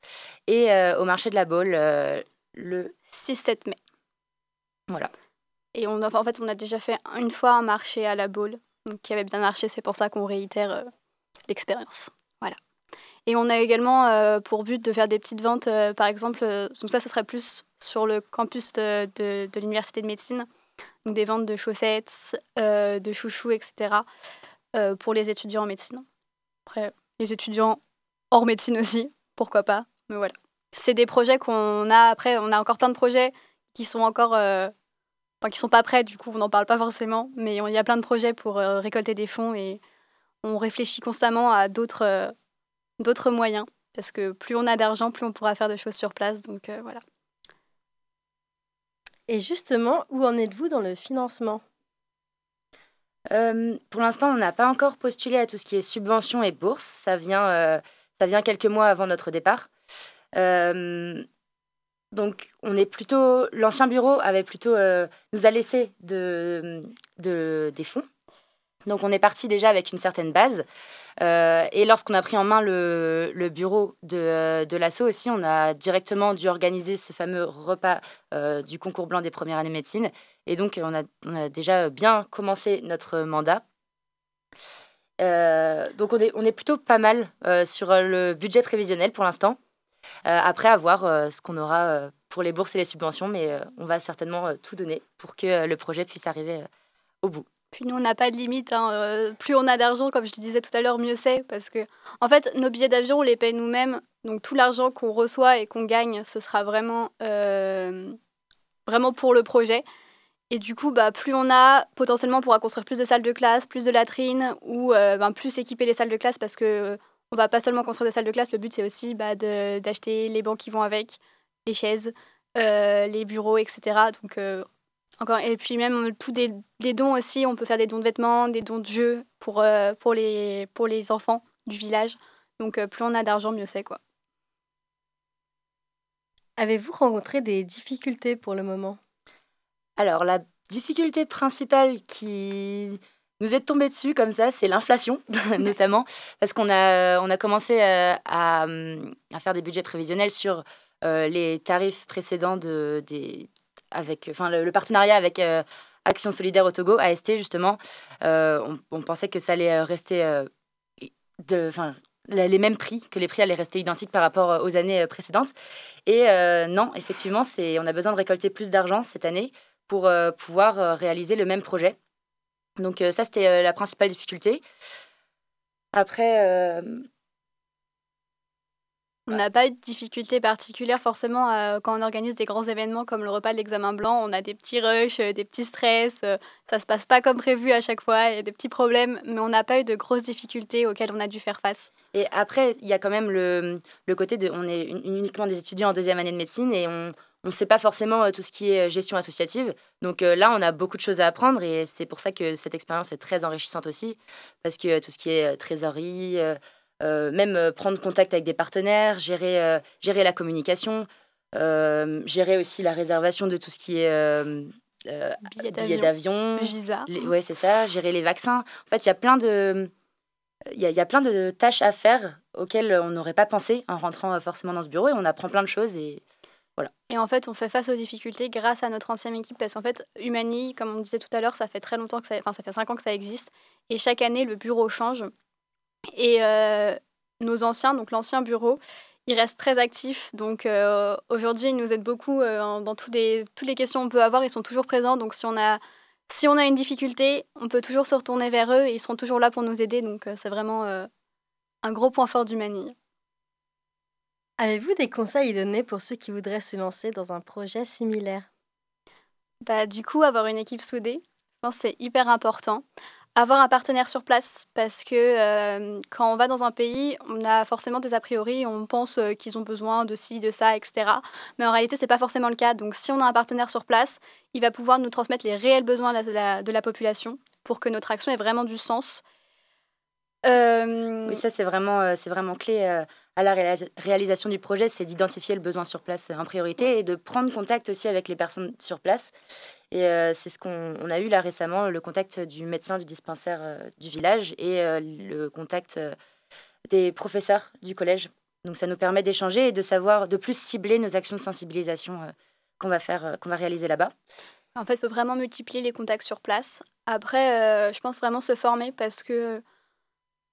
et euh, au marché de la Baule euh, le 6-7 mai. Voilà. Et on a, en fait, on a déjà fait une fois un marché à la Baule, donc qui avait bien marché. C'est pour ça qu'on réitère euh, l'expérience. Voilà. Et on a également euh, pour but de faire des petites ventes, euh, par exemple, euh, donc ça, ce serait plus sur le campus de, de- de l'université de médecine, donc des ventes de chaussettes, euh, de chouchous, etc., euh, pour les étudiants en médecine. Après, les étudiants hors médecine aussi, pourquoi pas, mais voilà. C'est des projets qu'on a, après, on a encore plein de projets qui sont encore, euh, qui sont pas prêts, du coup, on n'en parle pas forcément, mais il y a plein de projets pour récolter des fonds et on réfléchit constamment à d'autres d'autres moyens, parce que plus on a d'argent, plus on pourra faire de choses sur place, donc voilà. Et justement, où en êtes-vous dans le financement? Euh, pour l'instant, on n'a pas encore postulé à tout ce qui est subvention et bourse. Ça vient, euh, ça vient quelques mois avant notre départ. Euh, donc, on est plutôt. L'ancien bureau avait plutôt nous a laissé de, de- des fonds. Donc, on est parti déjà avec une certaine base. Euh, et lorsqu'on a pris en main le, bureau de, de l'ASSO aussi, on a directement dû organiser ce fameux repas euh, du concours blanc des premières années de médecine. Et donc, on a, déjà bien commencé notre mandat. Euh, donc, on est, on est plutôt pas mal euh, sur le budget prévisionnel pour l'instant. Euh, après, à voir euh, ce qu'on aura euh, pour les bourses et les subventions, mais euh, on va certainement euh, tout donner pour que euh, le projet puisse arriver euh, au bout. Puis nous, on n'a pas de limite. hein, euh, plus on a d'argent, comme je disais tout à l'heure, mieux c'est. Parce que, en fait, nos billets d'avion, on les paye nous-mêmes. Donc tout l'argent qu'on reçoit et qu'on gagne, ce sera vraiment, euh, vraiment pour le projet. Et du coup, bah, plus on a, potentiellement, on pourra construire plus de salles de classe, plus de latrines, ou euh, ben, plus équiper les salles de classe parce que on va pas seulement construire des salles de classe, le but c'est aussi bah, d'acheter les bancs qui vont avec, les chaises, les bureaux, etc. Donc encore, et puis même tous des, des dons aussi, on peut faire des dons de vêtements, des dons de jeux pour, euh, pour, les, pour les enfants du village. Donc euh, plus on a d'argent, mieux c'est quoi. Avez-vous rencontré des difficultés pour le moment? Alors, la difficulté principale qui nous est tombée dessus comme ça, c'est l'inflation, <laughs> notamment, parce qu'on a, on a commencé euh, à, à faire des budgets prévisionnels sur euh, les tarifs précédents de, des, avec, enfin, le, partenariat avec euh, Action Solidaire au Togo, AST justement. Euh, on, pensait que ça allait euh, rester euh, les mêmes prix, que les prix allaient rester identiques par rapport aux années précédentes. Et non, effectivement, on a besoin de récolter plus d'argent cette année pour pouvoir réaliser le même projet. Donc ça, c'était la principale difficulté. Après, On n'a pas eu de difficulté particulière forcément euh, quand on organise des grands événements comme le repas de l'examen blanc. On a des petits rushs, euh, des petits stress. euh, ça se passe pas comme prévu à chaque fois. Il y a des petits problèmes, mais on n'a pas eu de grosses difficultés auxquelles on a dû faire face. Et après, il y a quand même le, le côté de. On est un- uniquement des étudiants en deuxième année de médecine et on ne sait pas forcément euh, tout ce qui est gestion associative. Donc là, on a beaucoup de choses à apprendre et c'est pour ça que cette expérience est très enrichissante aussi. Parce que tout ce qui est trésorerie, même euh, prendre contact avec des partenaires, gérer, euh, gérer la communication, euh, gérer aussi la réservation de tout ce qui est. euh, euh, Billets d'avion, visa. les- ouais, c'est ça, gérer les vaccins. En fait, il y a plein de, il y, a- il y a plein de tâches à faire auxquelles on n'aurait pas pensé en rentrant euh, forcément dans ce bureau et on apprend plein de choses et Et en fait, on fait face aux difficultés grâce à notre ancienne équipe parce qu'en fait, Humani, comme on disait tout à l'heure, ça fait très longtemps que ça, enfin, ça fait cinq ans que ça existe. Et chaque année, le bureau change. Et euh, nos anciens, donc l'ancien bureau, il reste très actif. Donc euh, aujourd'hui, ils nous aident beaucoup euh, dans tous les, toutes les questions qu'on peut avoir. Ils sont toujours présents. Donc si on a, si on a une difficulté, on peut toujours se retourner vers eux et ils seront toujours là pour nous aider. Donc euh, c'est vraiment un gros point fort d'Humani. Avez-vous des conseils à donner pour ceux qui voudraient se lancer dans un projet similaire? Bah, du coup, avoir une équipe soudée, je pense c'est hyper important. Avoir un partenaire sur place, parce que euh, quand on va dans un pays, on a forcément des a priori, on pense euh, qu'ils ont besoin de ci, de ça, etc. Mais en réalité, c'est pas forcément le cas. Donc, si on a un partenaire sur place, il va pouvoir nous transmettre les réels besoins de la, population pour que notre action ait vraiment du sens. Euh, oui, ça c'est vraiment, c'est vraiment clé. Euh, à la réalisation du projet, c'est d'identifier le besoin sur place en priorité et de prendre contact aussi avec les personnes sur place. Et c'est ce qu'on a eu là récemment, le contact du médecin du dispensaire du village et le contact des professeurs du collège. Donc ça nous permet d'échanger et de savoir, de plus cibler nos actions de sensibilisation qu'on va faire, qu'on va réaliser là-bas. En fait, il faut vraiment multiplier les contacts sur place. Après, je pense vraiment se former parce que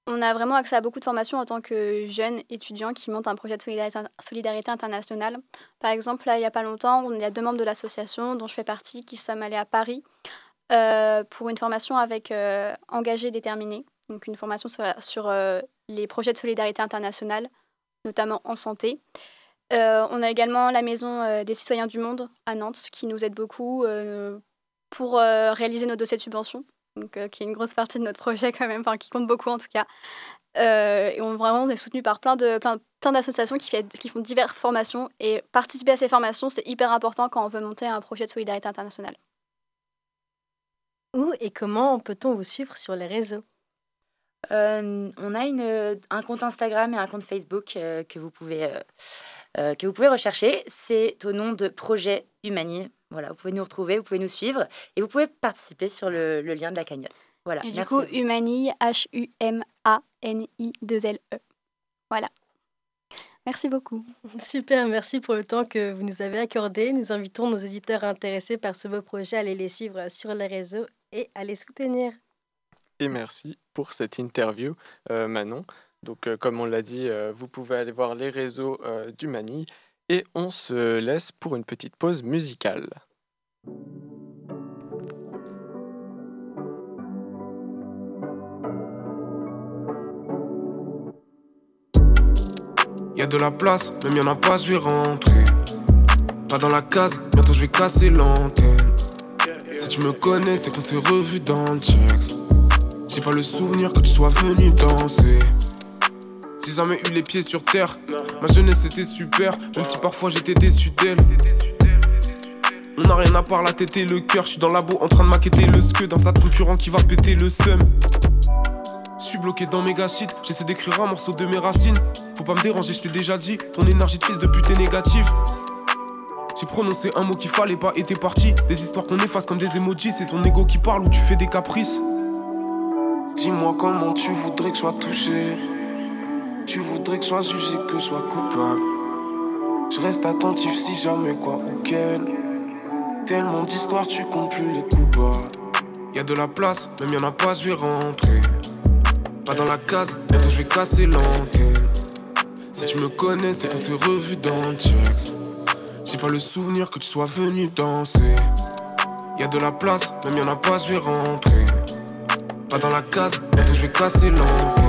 on a vraiment accès à beaucoup de formations en tant que jeune étudiant qui monte un projet de solidarité, internationale. Par exemple, il n'y a pas longtemps, il y a deux membres de l'association dont je fais partie qui sommes allés à Paris euh, pour une formation avec euh, Engagé Déterminé, donc une formation sur, euh, les projets de solidarité internationale, notamment en santé. on a également la Maison des citoyens du monde à Nantes qui nous aide beaucoup pour réaliser nos dossiers de subvention donc, euh, qui est une grosse partie de notre projet quand même, enfin qui compte beaucoup en tout cas. Euh, et on, vraiment, on est soutenu par plein, de, plein, plein d'associations qui, fait, qui font diverses formations. Et participer à ces formations, c'est hyper important quand on veut monter un projet de solidarité internationale. Où et comment peut-on vous suivre sur les réseaux? Euh, On a une, un compte Instagram et un compte Facebook que, vous pouvez, que vous pouvez rechercher. C'est au nom de Projet Humani. Voilà, vous pouvez nous retrouver, vous pouvez nous suivre et vous pouvez participer sur le, lien de la cagnotte. Voilà. Et du coup, Humani, H-U-M-A-N-I-2-L-E. Voilà. Merci beaucoup. Super, merci pour le temps que vous nous avez accordé. Nous invitons nos auditeurs intéressés par ce beau projet à aller les suivre sur les réseaux et à les soutenir. Et merci pour cette interview, euh, Manon. Donc, euh, comme on l'a dit, euh, vous pouvez aller voir les réseaux d'Humani et on se laisse pour une petite pause musicale. Y de la place, même y en a pas, je vais rentrer. Pas dans la case, bientôt je vais casser l'antenne. Si tu me connais, c'est qu'on s'est revu dans le. J'ai pas le souvenir que tu sois venu danser. J'ai jamais eu les pieds sur terre. Ma jeunesse était super, même si parfois j'étais déçu d'elle. On n'a rien à part la tête et le cœur. Je suis dans la boue en train de maqueter le ske dans ta concurrent qui va péter le seum. Suis bloqué dans mes shit, j'essaie d'écrire un morceau de mes racines. Faut pas me déranger, je t'ai déjà dit, ton énergie de fils de pute est négative. J'ai prononcé un mot qu'il fallait pas et t'es parti. Des histoires qu'on efface comme des emojis, c'est ton ego qui parle ou tu fais des caprices. Dis-moi comment tu voudrais que je sois touché. Tu voudrais que je sois jugé, que je sois coupable. Je reste attentif si jamais quoi ou quel. Tellement d'histoires, tu comptes plus les coups bas. Y'a de la place, même y'en a pas, je vais rentrer. Pas dans la case, bientôt je vais casser l'antenne. Si tu me connais, c'est qu'on s'est revu dans le checks. J'ai pas le souvenir que tu sois venu danser. Y'a de la place, même y'en a pas, je vais rentrer. Pas dans la case, bientôt je vais casser l'antenne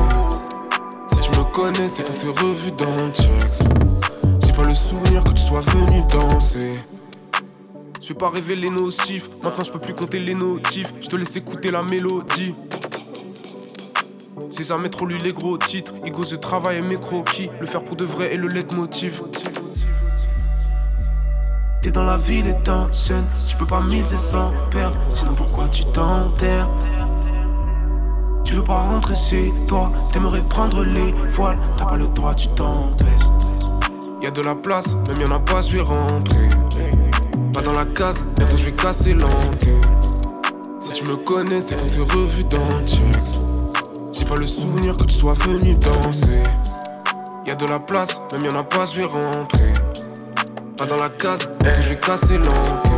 connais, c'est s'est revu dans le checks. J'ai pas le souvenir que tu sois venu danser. Je vais pas révéler nos chiffres, maintenant je peux plus compter les notifs. Je te laisse écouter la mélodie. J'ai jamais trop lu les gros titres. Ego, je travaille et mes croquis. Le faire pour de vrai et le leitmotiv. T'es dans la ville et scène, tu peux pas miser sans perdre. Sinon pourquoi tu t'enterres? Tu veux pas rentrer chez toi, t'aimerais prendre les voiles, t'as pas le droit, tu t'empêches. Y'a de la place, même y'en a pas, je vais rentrer. Pas dans la case, bientôt je vais casser l'antenne. Si tu me connais, c'est qu'on s'est revu dans checks. J'ai pas le souvenir que tu sois venu danser. Y'a de la place, même y'en a pas, je vais rentrer. Pas dans la case, bientôt je vais casser l'antenne.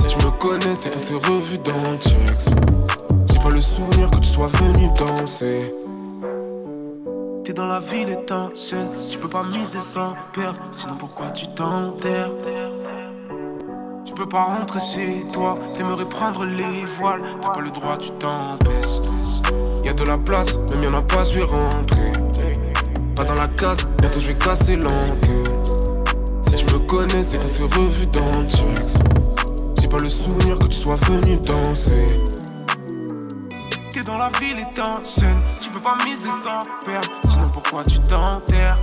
Si tu me connais, c'est qu'on s'est revu dans checks pas le souvenir que tu sois venu danser. T'es dans la ville scène tu peux pas miser sans perdre, sinon pourquoi tu t'enterres? Tu peux pas rentrer chez toi, t'aimerais prendre les voiles, t'as pas le droit, tu t'empêches. Y'a de la place, même y'en a pas, je vais rentrer. Pas dans la case, bientôt je vais casser l'antenne. Si tu me connais, c'est qu'on revu dans le. J'ai pas le souvenir que tu sois venu danser dans la ville est en scène. Tu peux pas miser sans perdre, sinon pourquoi tu t'enterres?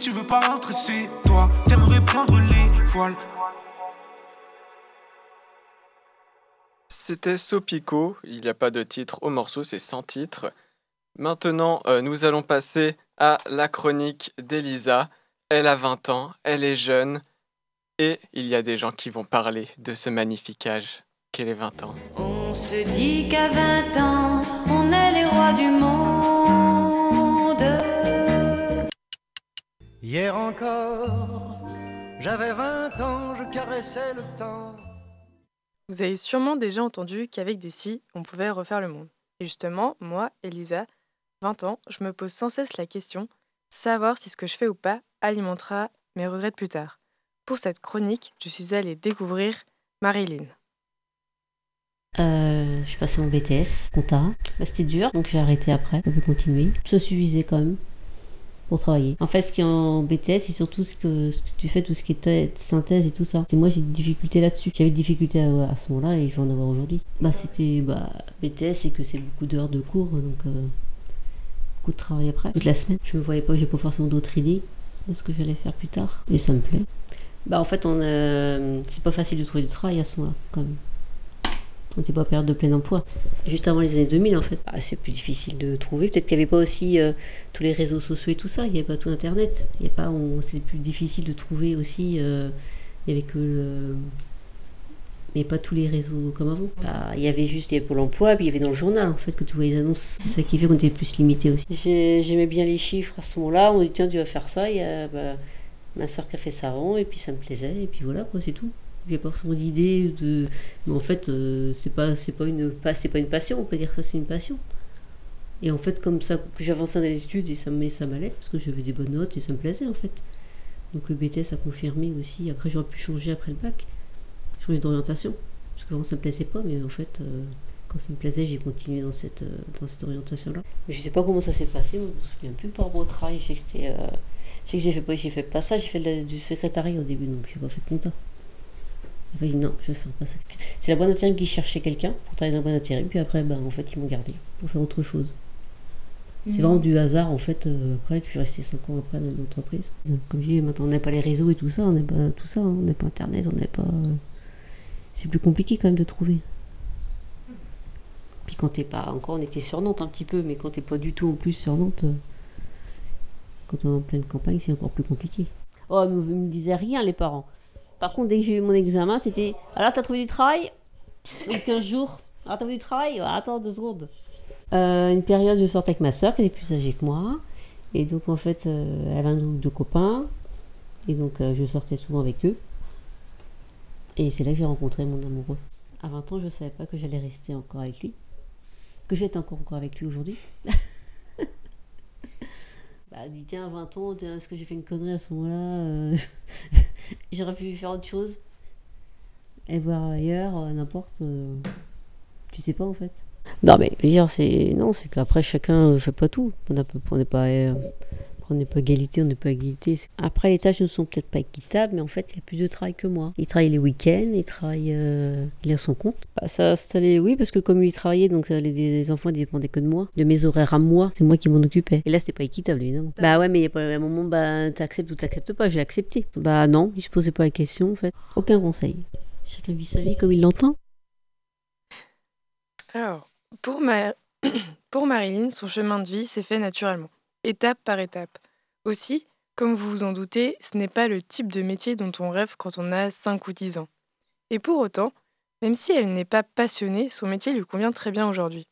Tu veux pas rentrer chez toi, t'aimerais prendre les voiles. C'était Sopico, il n'y a pas de titre au morceau, c'est sans titre. Maintenant, euh, nous allons passer à la chronique d'Elisa. Elle a 20 ans, elle est jeune et il y a des gens qui vont parler de ce magnifique âge qu'est les 20 ans. On se dit qu'à 20 ans, on est les rois du monde. Hier encore, j'avais 20 ans, je caressais le temps. Vous avez sûrement déjà entendu qu'avec des si, on pouvait refaire le monde. Et justement, moi, Elisa, 20 ans, je me pose sans cesse la question, savoir si ce que je fais ou pas alimentera mes regrets de plus tard. Pour cette chronique, je suis allée découvrir Marilyn. Euh, je suis passée en BTS, compta. Bah, C'était dur, donc j'ai arrêté après. On peut continuer. Ça suffisait quand même pour travailler. En fait, ce qui est en BTS, c'est surtout ce que, tu fais, tout ce qui est synthèse et tout ça. Et moi, j'ai des difficultés là-dessus. J'avais des difficultés à, ce moment-là et je vais en avoir aujourd'hui. Bah, c'était bah, BTS, c'est que c'est beaucoup d'heures de cours, donc euh, beaucoup de travail après. Toute la semaine, je me voyais pas, j'ai pas forcément d'autres idées de ce que j'allais faire plus tard. Et ça me plaît. Bah, en fait, on, euh, c'est pas facile de trouver du travail à ce moment-là, quand même. On n'était pas en période de plein emploi. Juste avant les années 2000, en fait, bah, c'est plus difficile de trouver. Peut-être qu'il n'y avait pas aussi euh, tous les réseaux sociaux et tout ça. Il n'y avait pas tout Internet. Il y a pas, on- c'est plus difficile de trouver aussi. euh, il y avait que le- mais pas tous les réseaux comme avant. Bah, il y avait juste avait Pôle emploi, puis il y avait dans le journal en fait que tu voyais les annonces. C'est ça qui fait qu'on était plus limité aussi. J'ai- J'aimais bien les chiffres à ce moment-là. On dit tiens, tu vas faire ça. Il y a bah, ma soeur qui a fait ça avant, et puis ça me plaisait, et puis voilà quoi, c'est tout. J'ai pas forcément d'idée de. Mais en fait, euh, c'est pas, c'est pas, une, pas, c'est pas une passion, on peut dire que ça c'est une passion. Et en fait, comme ça, que j'avançais dans les études et ça, mais ça m'allait, parce que j'avais des bonnes notes et ça me plaisait en fait. Donc le BTS a confirmé aussi. Après, j'aurais pu changer après le bac, changer d'orientation. Parce qu'avant ça me plaisait pas, mais en fait, euh, quand ça me plaisait, j'ai continué dans cette, euh, dans cette orientation-là. Mais je sais pas comment ça s'est passé, je me souviens plus par rapport au travail. Je sais que c'était. euh, je sais que j'ai fait, pas- fait pas ça, j'ai fait du secrétariat au début, donc j'ai pas fait de. Dit non, je faire pas ça. C'est la bonne intérim qui cherchait quelqu'un pour travailler dans la bonne intérim, puis après, ben, en fait, ils m'ont gardé pour faire autre chose. C'est Mhm. vraiment du hasard, en fait, euh, après, que je suis restée 5 ans après dans l'entreprise. Comme je dis, maintenant, on n'a pas les réseaux et tout ça, on n'a pas tout ça, hein, on n'a pas Internet, on n'a pas... euh, C'est plus compliqué quand même de trouver. Puis quand t'es pas... Encore, on était sur Nantes un petit peu, mais quand t'es pas du tout en plus sur Nantes, euh, quand on est en pleine campagne, c'est encore plus compliqué. Oh, ils me disaient rien, les parents. Par contre, dès que j'ai eu mon examen, c'était Alors, t'as trouvé du travail? Donc 15 jours. Alors, t'as trouvé du travail? Attends deux secondes. Euh, une période, je sortais avec ma soeur qui était plus âgée que moi. Et donc, en fait, euh, elle avait un ou deux copains. Et donc, euh, je sortais souvent avec eux. Et c'est là que j'ai rencontré mon amoureux. À 20 ans, je ne savais pas que j'allais rester encore avec lui. Que j'étais encore, encore avec lui aujourd'hui. <laughs> bah, dit, tiens, à 20 ans, est-ce que j'ai fait une connerie à ce moment-là Euh, <laughs> J'aurais pu faire autre chose. Et voir ailleurs, euh, n'importe. euh, Tu sais pas, en fait. Non, mais dire, c'est. Non, c'est qu'après, chacun fait pas tout. On n'a pas- on n'est pas égalité, on n'est pas égalité. Après, les tâches ne sont peut-être pas équitables, mais en fait, il a plus de travail que moi. Il travaille les week-ends, il travaille. euh, il a son compte. Bah, ça installé, oui, parce que comme il travaillait, donc ça, les, les enfants ne dépendaient que de moi, de mes horaires à moi. C'est moi qui m'en occupais. Et là, c'était pas équitable, évidemment. Bah ouais, mais il y a pas un moment, bah, t'acceptes ou t'acceptes pas. J'ai accepté. Bah non, il se posait pas la question, en fait. Aucun conseil. Chacun vit sa vie comme il l'entend. Alors, pour, Ma- <clears throat> pour Marilyn, son chemin de vie s'est fait naturellement, étape par étape. Aussi, comme vous vous en doutez, ce n'est pas le type de métier dont on rêve quand on a 5 ou 10 ans. Et pour autant, même si elle n'est pas passionnée, son métier lui convient très bien aujourd'hui.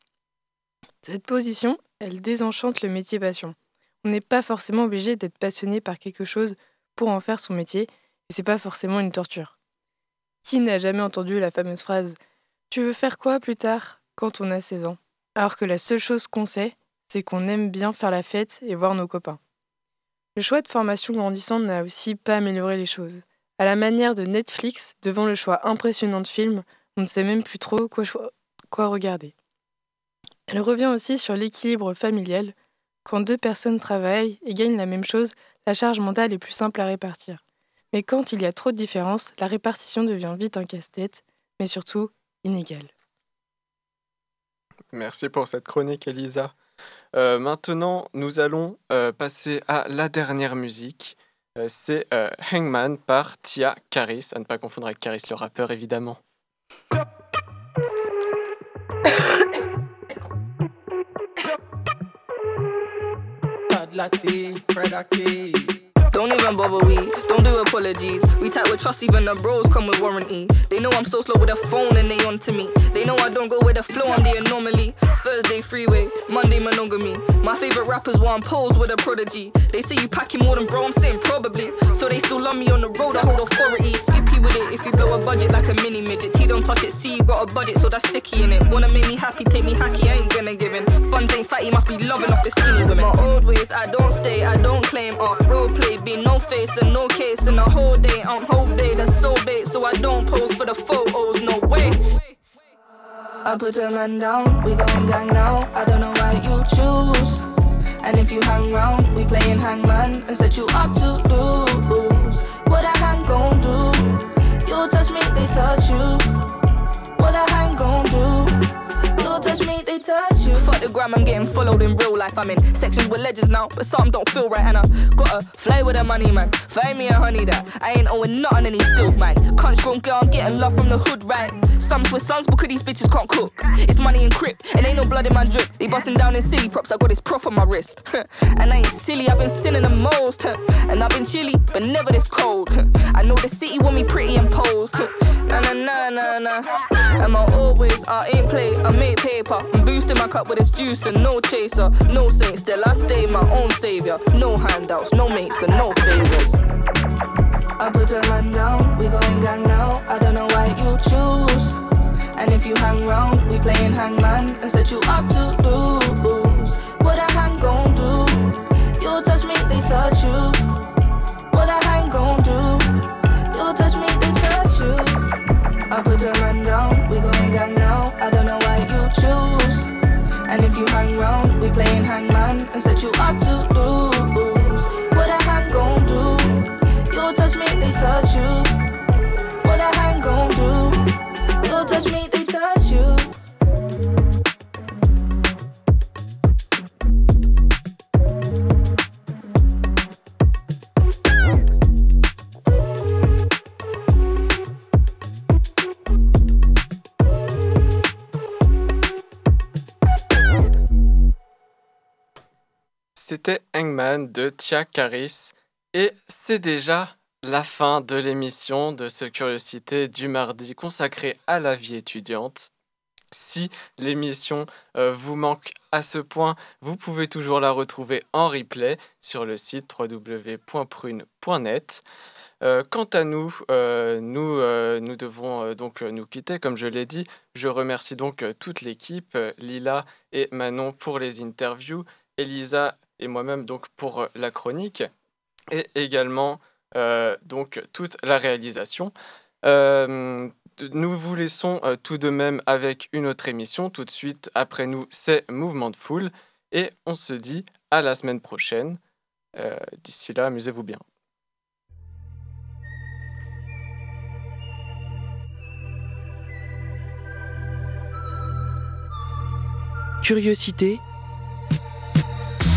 Cette position, elle désenchante le métier passion. On n'est pas forcément obligé d'être passionné par quelque chose pour en faire son métier, et c'est pas forcément une torture. Qui n'a jamais entendu la fameuse phrase Tu veux faire quoi plus tard quand on a 16 ans? Alors que la seule chose qu'on sait, c'est qu'on aime bien faire la fête et voir nos copains. Le choix de formation grandissante n'a aussi pas amélioré les choses. À la manière de Netflix, devant le choix impressionnant de films, on ne sait même plus trop quoi, regarder. Elle revient aussi sur l'équilibre familial. Quand deux personnes travaillent et gagnent la même chose, la charge mentale est plus simple à répartir. Mais quand il y a trop de différences, la répartition devient vite un casse-tête, mais surtout inégale. Merci pour cette chronique, Elisa. Euh, maintenant, nous allons euh, passer à la dernière musique. Euh, C'est Hangman par Tia Karis, à ne pas confondre avec Karis le rappeur, évidemment. Don't even bother we, don't do apologies. We type with trust, even the bros come with warranty. They know I'm so slow with the phone and they on to me. They know I don't go with the flow, I'm the anomaly. Thursday freeway, Monday monogamy. My favorite rappers want pose with a prodigy. They say you packing more than bro, I'm saying probably. So they still love me on the road, I hold authority. Skippy with it if you blow a budget like a mini midget. T don't touch it, see you got a budget, so that's sticky in it. Wanna make me happy, take me hacky, I ain't gonna give in. Funds ain't fatty, must be loving off the skinny women. My old ways, I don't stay, I don't claim. Uh, role play, be no face and no case in the whole day. On whole day, that's so bait, so I don't pose for the photos, no way. I put a man down, we going gang now. I don't know why you choose. And if you hang round, we playing hangman and set you up to lose. What a hang gon' do? You touch me, they touch you. What a hang gon' do? You touch me, they touch. Fuck the gram, I'm getting followed in real life. I'm in sections with legends now, but some don't feel right. And I gotta fly with the money, man. Find me a honey that I ain't owing nothing any still, man. Can't grown girl, I'm getting love from the hood, right? Some with sons because these bitches can't cook. It's money in crip, and ain't no blood in my drip. They busting down in silly props, I got this prof on my wrist. <laughs> and I ain't silly, I've been sinning the most. and I've been chilly, but never this cold. I know the city want me pretty and posed. na na na na na. And I always, I ain't play, I make paper. I'm boosting my cup with this juice and no chaser. No saint, still I stay my own savior. No handouts, no mates, and no favors. I put a man down, we going gang now. I don't know why you choose. And if you hang round, we playing hangman and set you up to lose. What a hang gon' do? You touch me, they touch you. And set you De Tia Caris. Et c'est déjà la fin de l'émission de ce Curiosité du mardi consacrée à la vie étudiante. Si l'émission euh, vous manque à ce point, vous pouvez toujours la retrouver en replay sur le site www.prune.net. Euh, quant à nous, euh, nous, nous devons donc nous quitter, comme je l'ai dit. Je remercie donc toute l'équipe, Lila et Manon pour les interviews, Elisa et moi-même donc pour euh, la chronique, et également euh, donc toute la réalisation. Euh, nous vous laissons tout de même avec une autre émission. Tout de suite après nous, c'est Mouvement de Foule. Et on se dit à la semaine prochaine. D'ici là, amusez-vous bien. Curiosité.